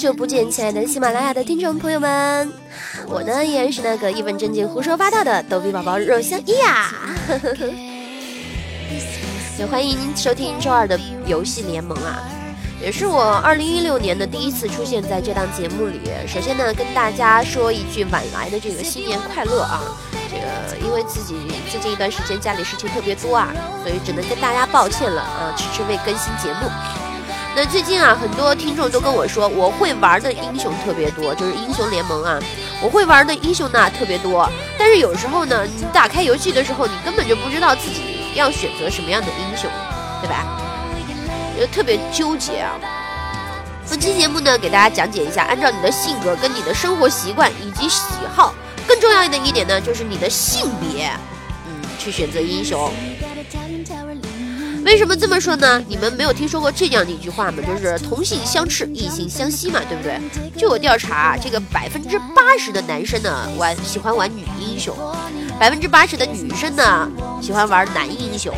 久不见，亲爱的喜马拉雅的听众朋友们，我呢依然是那个一本正经胡说八道的逗比宝宝肉香一呀，也欢迎收听周二的游戏联盟啊，也是我二零一六年的第一次出现在这档节目里。首先呢，跟大家说一句晚来的这个新年快乐啊，这个因为自己最近一段时间家里事情特别多啊，所以只能跟大家抱歉了啊，迟迟未更新节目。那最近啊，很多听众都跟我说，我会玩的英雄特别多，就是英雄联盟啊，我会玩的英雄呢特别多。但是有时候呢，你打开游戏的时候，你根本就不知道自己要选择什么样的英雄，对吧？就特别纠结啊。本期节目呢，给大家讲解一下，按照你的性格、跟你的生活习惯以及喜好，更重要的一点呢，就是你的性别，嗯，去选择英雄。为什么这么说呢？你们没有听说过这样的一句话吗？就是同性相斥，异性相吸嘛，对不对？据我调查，这个百分之八十的男生呢玩喜欢玩女英雄，百分之八十的女生呢喜欢玩男英雄。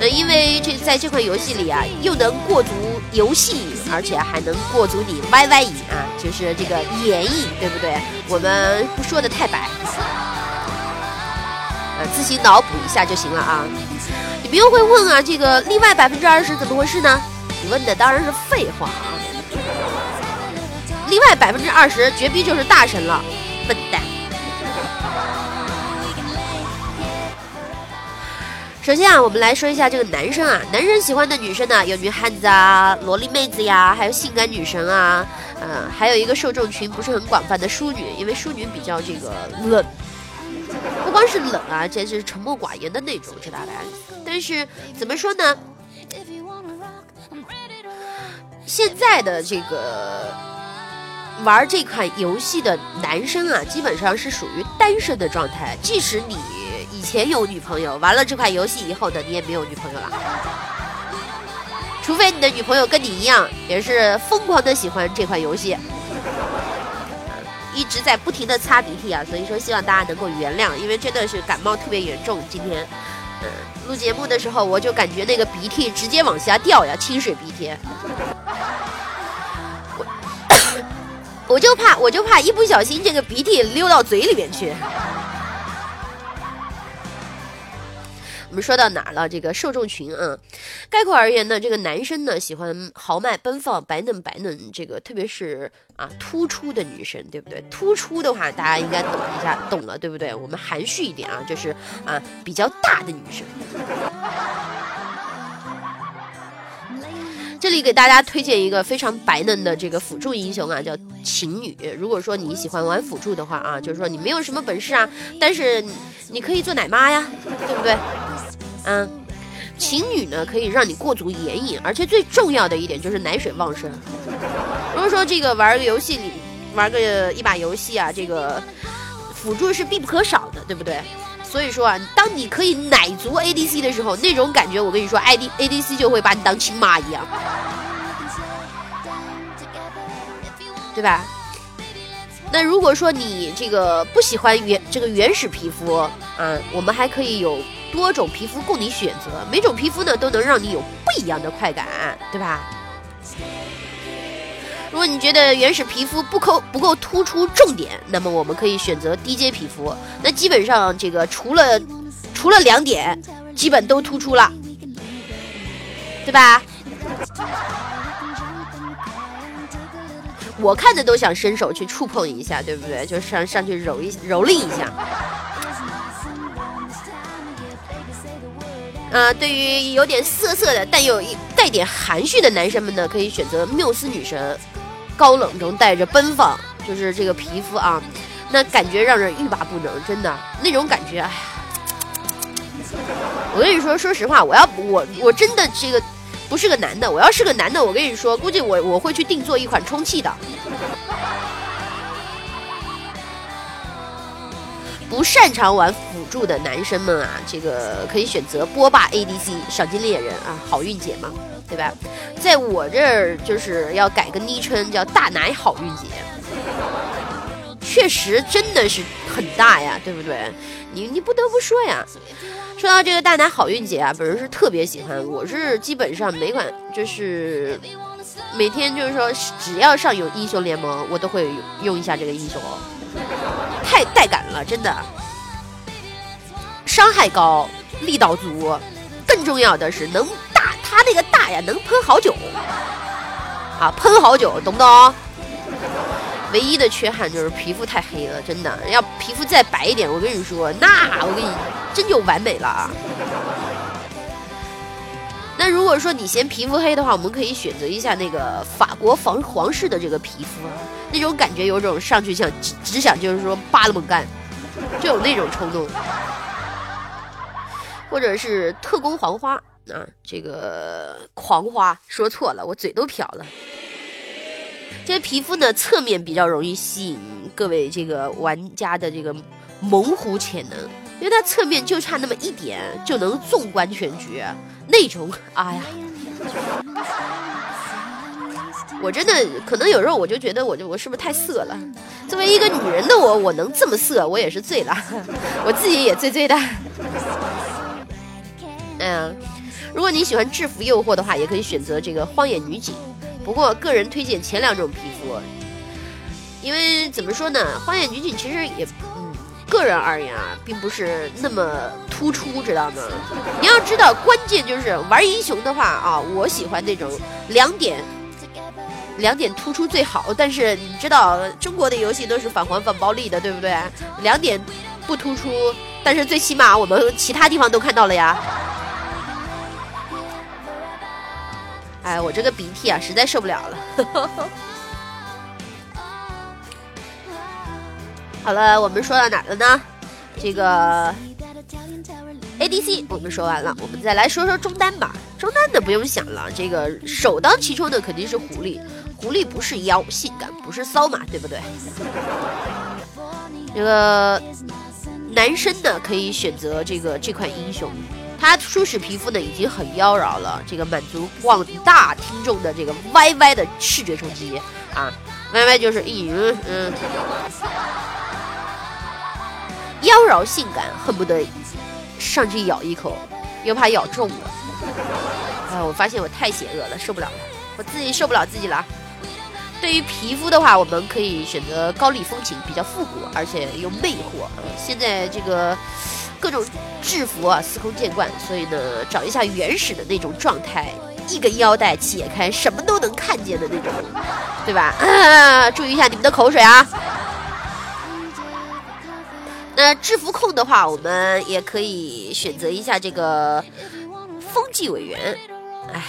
呃，因为这在这款游戏里啊，又能过足游戏瘾，而且还能过足你 YY 瘾啊，就是这个眼瘾，对不对？我们不说的太白，自行脑补一下就行了啊。你们又会问啊，这个另外百分之二十怎么回事呢？你问的当然是废话啊！另外百分之二十绝逼就是大神了，笨蛋！首先啊，我们来说一下这个男生啊，男生喜欢的女生呢，有女汉子啊、萝莉妹子呀，还有性感女神啊，嗯，还有一个受众群不是很广泛的淑女，因为淑女比较这个冷。不光是冷啊，这是沉默寡言的那种，知道吧？但是怎么说呢？现在的这个玩这款游戏的男生啊，基本上是属于单身的状态。即使你以前有女朋友，玩了这款游戏以后呢，你也没有女朋友了。除非你的女朋友跟你一样，也是疯狂的喜欢这款游戏。一直在不停的擦鼻涕啊，所以说希望大家能够原谅，因为真的是感冒特别严重。今天，嗯，录节目的时候我就感觉那个鼻涕直接往下掉呀，清水鼻涕。我 我就怕，我就怕一不小心这个鼻涕溜到嘴里面去。我们说到哪儿了？这个受众群啊，概括而言呢，这个男生呢喜欢豪迈奔放、白嫩白嫩，这个特别是啊突出的女生，对不对？突出的话，大家应该懂一下，懂了，对不对？我们含蓄一点啊，就是啊比较大的女生。这里给大家推荐一个非常白嫩的这个辅助英雄啊，叫琴女。如果说你喜欢玩辅助的话啊，就是说你没有什么本事啊，但是你可以做奶妈呀，对不对？嗯，情女呢可以让你过足眼瘾，而且最重要的一点就是奶水旺盛。如果说这个玩个游戏里玩个一把游戏啊，这个辅助是必不可少的，对不对？所以说啊，当你可以奶足 ADC 的时候，那种感觉我跟你说，IDADC 就会把你当亲妈一样，对吧？那如果说你这个不喜欢原这个原始皮肤啊，我们还可以有。多种皮肤供你选择，每种皮肤呢都能让你有不一样的快感，对吧？如果你觉得原始皮肤不够不够突出重点，那么我们可以选择低阶皮肤。那基本上这个除了除了两点，基本都突出了，对吧？我看着都想伸手去触碰一下，对不对？就上上去揉一蹂躏一下。啊，对于有点涩涩的，但又带点含蓄的男生们呢，可以选择缪斯女神，高冷中带着奔放，就是这个皮肤啊，那感觉让人欲罢不能，真的那种感觉，哎呀，我跟你说，说实话，我要我我真的这个不是个男的，我要是个男的，我跟你说，估计我我会去定做一款充气的。不擅长玩辅助的男生们啊，这个可以选择波霸 ADC 赏金猎人啊，好运姐嘛，对吧？在我这儿就是要改个昵称叫大奶好运姐，确实真的是很大呀，对不对？你你不得不说呀，说到这个大奶好运姐啊，本人是特别喜欢，我是基本上每款就是每天就是说，只要上有英雄联盟，我都会用一下这个英雄哦，太带感了，真的，伤害高，力道足，更重要的是能大，他那个大呀，能喷好久，啊，喷好久，懂不懂？唯一的缺憾就是皮肤太黑了，真的，要皮肤再白一点，我跟你说，那我跟你真就完美了。那如果说你嫌皮肤黑的话，我们可以选择一下那个法国皇皇室的这个皮肤啊，那种感觉有种上去想只只想就是说扒了猛干，就有那种冲动。或者是特工黄花啊，这个狂花说错了，我嘴都瓢了。这些皮肤呢，侧面比较容易吸引各位这个玩家的这个猛虎潜能，因为它侧面就差那么一点就能纵观全局，那种哎呀，我真的可能有时候我就觉得我就我是不是太色了？作为一个女人的我，我能这么色，我也是醉了，我自己也醉醉的。嗯，如果你喜欢制服诱惑的话，也可以选择这个荒野女警。不过，个人推荐前两种皮肤，因为怎么说呢，荒野女警其实也，嗯，个人而言啊，并不是那么突出，知道吗？你要知道，关键就是玩英雄的话啊，我喜欢那种两点，两点突出最好。但是你知道，中国的游戏都是反黄反暴力的，对不对？两点不突出，但是最起码我们其他地方都看到了呀。哎，我这个鼻涕啊，实在受不了了。好了，我们说到哪了呢？这个 DC 我们说完了，我们再来说说中单吧。中单的不用想了，这个首当其冲的肯定是狐狸。狐狸不是妖，性感不是骚嘛，对不对？这个男生呢，可以选择这个这款英雄。他初始皮肤呢已经很妖娆了，这个满足广大听众的这个 YY 的视觉冲击啊，YY 就是嗯嗯，妖娆性感，恨不得上去咬一口，又怕咬中了。啊，我发现我太邪恶了，受不了了，我自己受不了自己了。对于皮肤的话，我们可以选择高丽风情，比较复古，而且又魅惑。现在这个。各种制服啊，司空见惯，所以呢，找一下原始的那种状态，一根腰带解开，什么都能看见的那种，对吧？注意一下你们的口水啊！那制服控的话，我们也可以选择一下这个风纪委员。哎，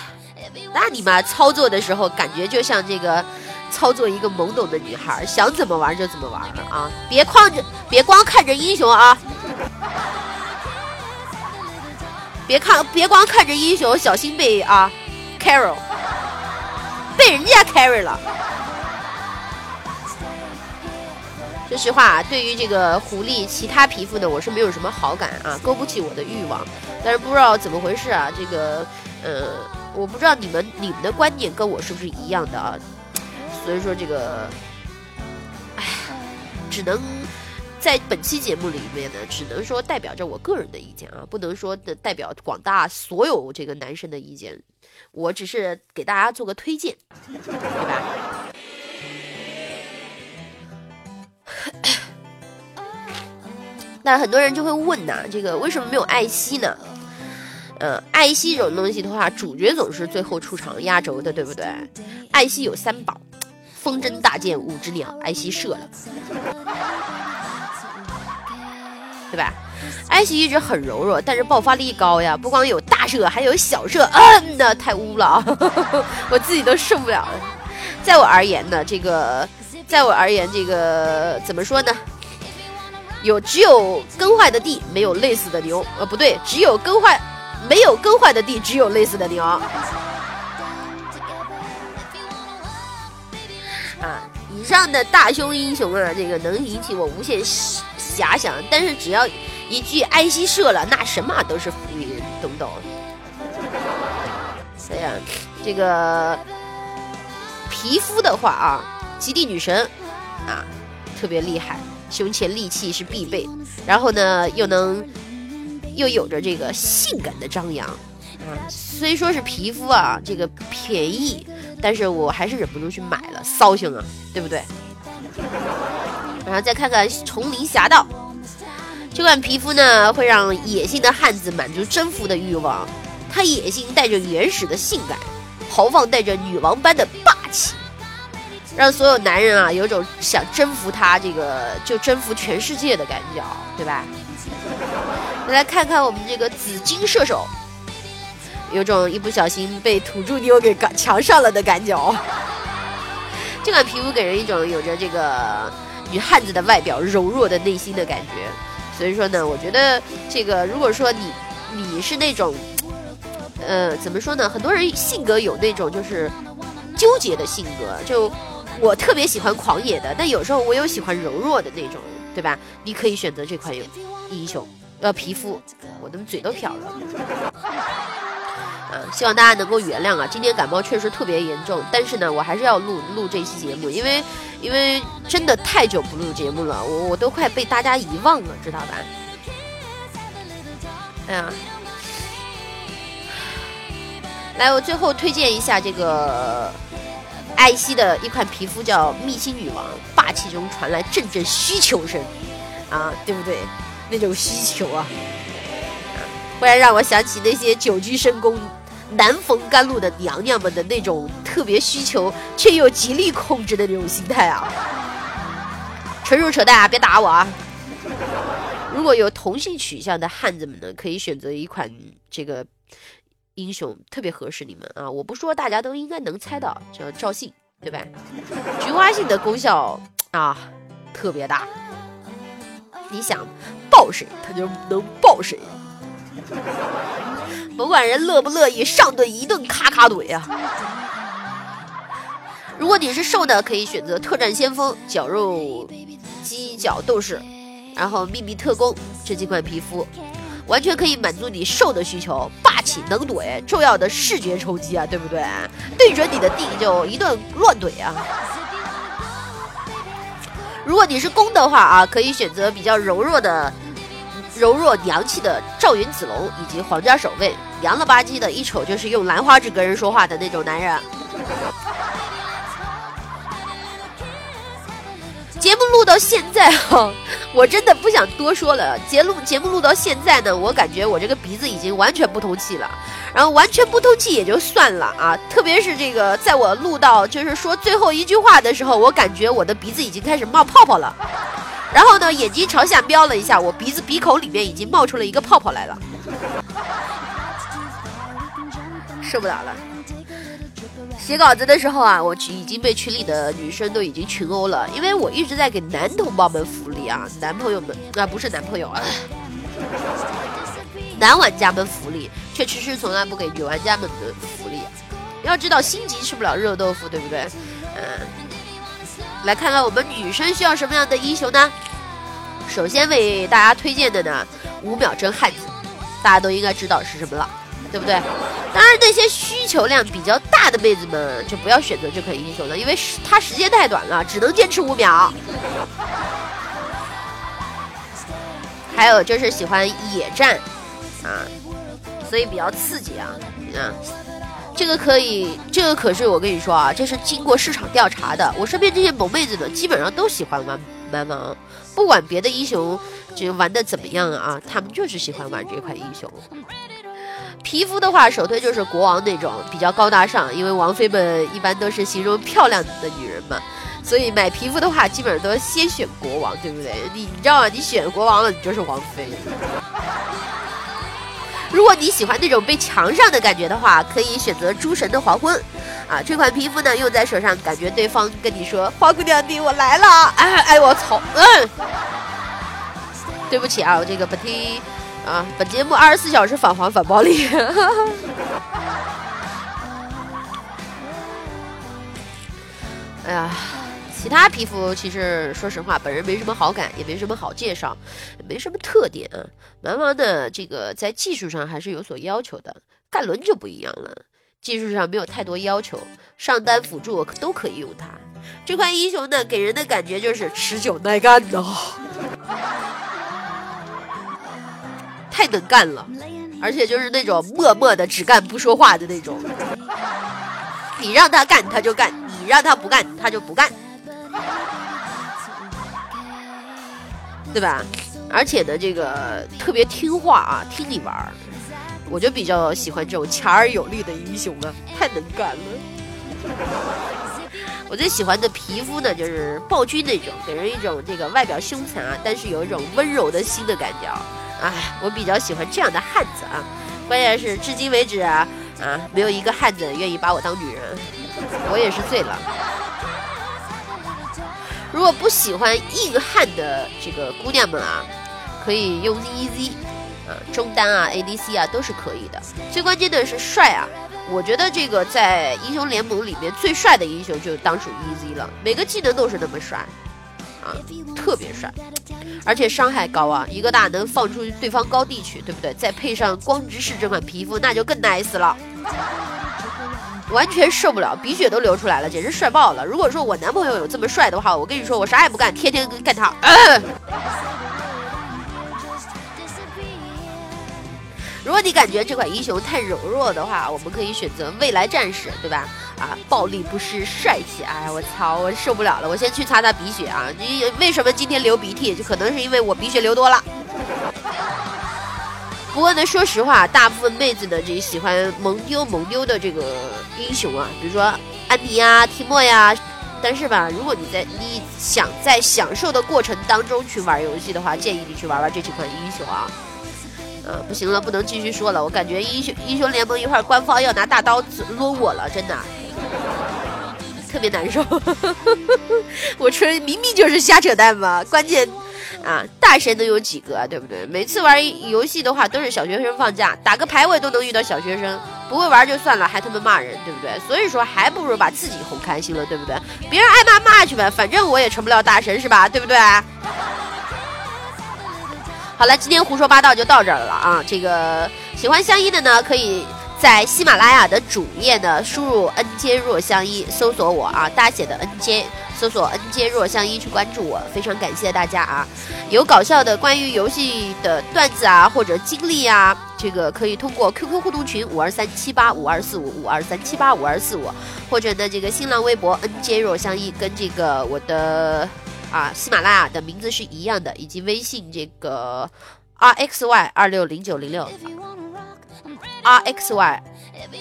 那你嘛操作的时候，感觉就像这个操作一个懵懂的女孩，想怎么玩就怎么玩啊！别看着，别光看着英雄啊！别看，别光看着英雄，小心被啊，carry，被人家 carry 了。说实话，对于这个狐狸其他皮肤呢，我是没有什么好感啊，勾不起我的欲望。但是不知道怎么回事啊，这个，呃，我不知道你们你们的观点跟我是不是一样的啊？所以说这个，哎，只能。在本期节目里面呢，只能说代表着我个人的意见啊，不能说代表广大所有这个男生的意见。我只是给大家做个推荐，对吧？那很多人就会问呐，这个为什么没有艾希呢？嗯，艾希这种东西的话，主角总是最后出场压轴的，对不对？艾希有三宝：风筝、大剑、五只鸟。艾希射了。对吧？艾希一直很柔弱，但是爆发力高呀！不光有大射，还有小射。嗯呐，太污了，我自己都受不了。在我而言呢，这个，在我而言，这个怎么说呢？有只有耕坏的地，没有累死的牛。呃，不对，只有耕坏，没有耕坏的地，只有累死的牛。啊，以上的大胸英雄啊，这个能引起我无限。遐想，但是只要一句艾希射了，那神马都是浮云，懂不懂？哎呀，这个皮肤的话啊，极地女神啊，特别厉害，胸前利器是必备，然后呢，又能又有着这个性感的张扬啊。虽说是皮肤啊，这个便宜。但是我还是忍不住去买了，骚性啊，对不对？然后再看看丛林侠盗，这款皮肤呢会让野性的汉子满足征服的欲望，它野性带着原始的性感，豪放带着女王般的霸气，让所有男人啊有种想征服他这个就征服全世界的感觉，对吧？来看看我们这个紫金射手，有种一不小心被土著妞给强上了的感觉。这款皮肤给人一种有着这个女汉子的外表，柔弱的内心的感觉。所以说呢，我觉得这个如果说你你是那种，呃，怎么说呢？很多人性格有那种就是纠结的性格，就我特别喜欢狂野的，但有时候我又喜欢柔弱的那种，对吧？你可以选择这款有英雄呃皮肤，我的嘴都瓢了。啊，希望大家能够原谅啊！今天感冒确实特别严重，但是呢，我还是要录录这期节目，因为因为真的太久不录节目了，我我都快被大家遗忘了，知道吧？哎呀，来，我最后推荐一下这个艾希的一款皮肤，叫蜜心女王，霸气中传来阵阵需求声，啊，对不对？那种需求啊！忽然让我想起那些久居深宫、难逢甘露的娘娘们的那种特别需求却又极力控制的那种心态啊！纯属扯淡啊！别打我啊！如果有同性取向的汉子们呢，可以选择一款这个英雄，特别合适你们啊！我不说，大家都应该能猜到，叫赵信，对吧？菊花信的功效啊，特别大。你想抱谁，他就能抱谁。甭管人乐不乐意，上顿一顿咔咔怼啊！如果你是瘦的，可以选择特战先锋、绞肉鸡脚斗士，然后秘密特工这几款皮肤，完全可以满足你瘦的需求，霸气能怼，重要的视觉冲击啊，对不对？对准你的地就一顿乱怼啊！如果你是攻的话啊，可以选择比较柔弱的。柔弱娘气的赵云子龙以及皇家守卫，娘了吧唧的，一瞅就是用兰花指跟人说话的那种男人。到现在哈，我真的不想多说了。节录节目录到现在呢，我感觉我这个鼻子已经完全不通气了。然后完全不通气也就算了啊，特别是这个，在我录到就是说最后一句话的时候，我感觉我的鼻子已经开始冒泡泡了。然后呢，眼睛朝下瞄了一下，我鼻子鼻孔里面已经冒出了一个泡泡来了，受不了了。写稿子的时候啊，我已经被群里的女生都已经群殴了，因为我一直在给男同胞们福利啊，男朋友们啊不是男朋友啊，男玩家们福利，却迟迟从来不给女玩家们的福利。要知道心急吃不了热豆腐，对不对？嗯。来看看我们女生需要什么样的英雄呢？首先为大家推荐的呢，五秒真汉子，大家都应该知道是什么了，对不对？当然那些需求量比较大的妹子们就不要选择这款英雄了，因为时它时间太短了，只能坚持五秒。还有就是喜欢野战啊，所以比较刺激啊，啊。这个可以，这个可是我跟你说啊，这是经过市场调查的。我身边这些萌妹子们基本上都喜欢玩蛮王，不管别的英雄这玩的怎么样啊，他们就是喜欢玩这款英雄。皮肤的话，首推就是国王那种比较高大上，因为王妃们一般都是形容漂亮的女人嘛，所以买皮肤的话，基本上都先选国王，对不对？你你知道吗？你选国王了，你就是王妃。如果你喜欢那种被强上的感觉的话，可以选择诸神的黄昏，啊，这款皮肤呢用在手上，感觉对方跟你说花姑娘弟我来了，哎哎我操，嗯，对不起啊，我这个不听啊，本节目二十四小时反黄反暴力，哎呀。其他皮肤其实说实话，本人没什么好感，也没什么好介绍，也没什么特点啊。蛮王的，这个在技术上还是有所要求的。盖伦就不一样了，技术上没有太多要求，上单辅助都可以用它。这款英雄呢，给人的感觉就是持久耐干的，太能干了，而且就是那种默默的只干不说话的那种。你让他干他就干，你让他不干他就不干，对吧？而且呢，这个特别听话啊，听你玩儿，我就比较喜欢这种强而有力的英雄啊，太能干了。我最喜欢的皮肤呢，就是暴君那种，给人一种这个外表凶残啊，但是有一种温柔的心的感觉。哎，我比较喜欢这样的汉子啊。关键是至今为止啊啊，没有一个汉子愿意把我当女人，我也是醉了。如果不喜欢硬汉的这个姑娘们啊，可以用 EZ 啊，中单啊，ADC 啊都是可以的。最关键的是帅啊。我觉得这个在英雄联盟里面最帅的英雄就当属 EZ 了，每个技能都是那么帅，啊，特别帅，而且伤害高啊，一个大能放出对方高地去，对不对？再配上光之势这款皮肤，那就更 nice 了，完全受不了，鼻血都流出来了，简直帅爆了！如果说我男朋友有这么帅的话，我跟你说，我啥也不干，天天干他。如果你感觉这款英雄太柔弱的话，我们可以选择未来战士，对吧？啊，暴力不失帅气。哎，我操，我受不了了，我先去擦擦鼻血啊！你为什么今天流鼻涕？就可能是因为我鼻血流多了。不过呢，说实话，大部分妹子呢，这喜欢萌丢萌丢的这个英雄啊，比如说安妮呀、提莫呀。但是吧，如果你在你想在享受的过程当中去玩游戏的话，建议你去玩玩这几款英雄啊。呃，不行了，不能继续说了。我感觉英雄英雄联盟一会儿官方要拿大刀抡我了，真的，特别难受。我说明明就是瞎扯淡嘛，关键啊，大神能有几个，对不对？每次玩游戏的话都是小学生放假，打个排位都能遇到小学生，不会玩就算了，还他妈骂人，对不对？所以说还不如把自己哄开心了，对不对？别人爱骂骂去呗，反正我也成不了大神，是吧？对不对？好了，今天胡说八道就到这儿了啊！这个喜欢相依的呢，可以在喜马拉雅的主页呢输入 “n j 若相依”，搜索我啊，大写的 “n j”，搜索 “n j 若相依”去关注我，非常感谢大家啊！有搞笑的关于游戏的段子啊，或者经历啊，这个可以通过 QQ 互动群五二三七八五二四五五二三七八五二四五，或者呢这个新浪微博 “n j 若相依”跟这个我的。啊，喜马拉雅的名字是一样的，以及微信这个 R X Y 二六零九零六，R X Y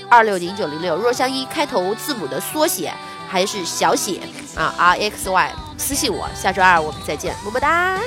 二六零九零六，若相一开头字母的缩写还是小写啊？R X Y 私信我，下周二我们再见，么么哒。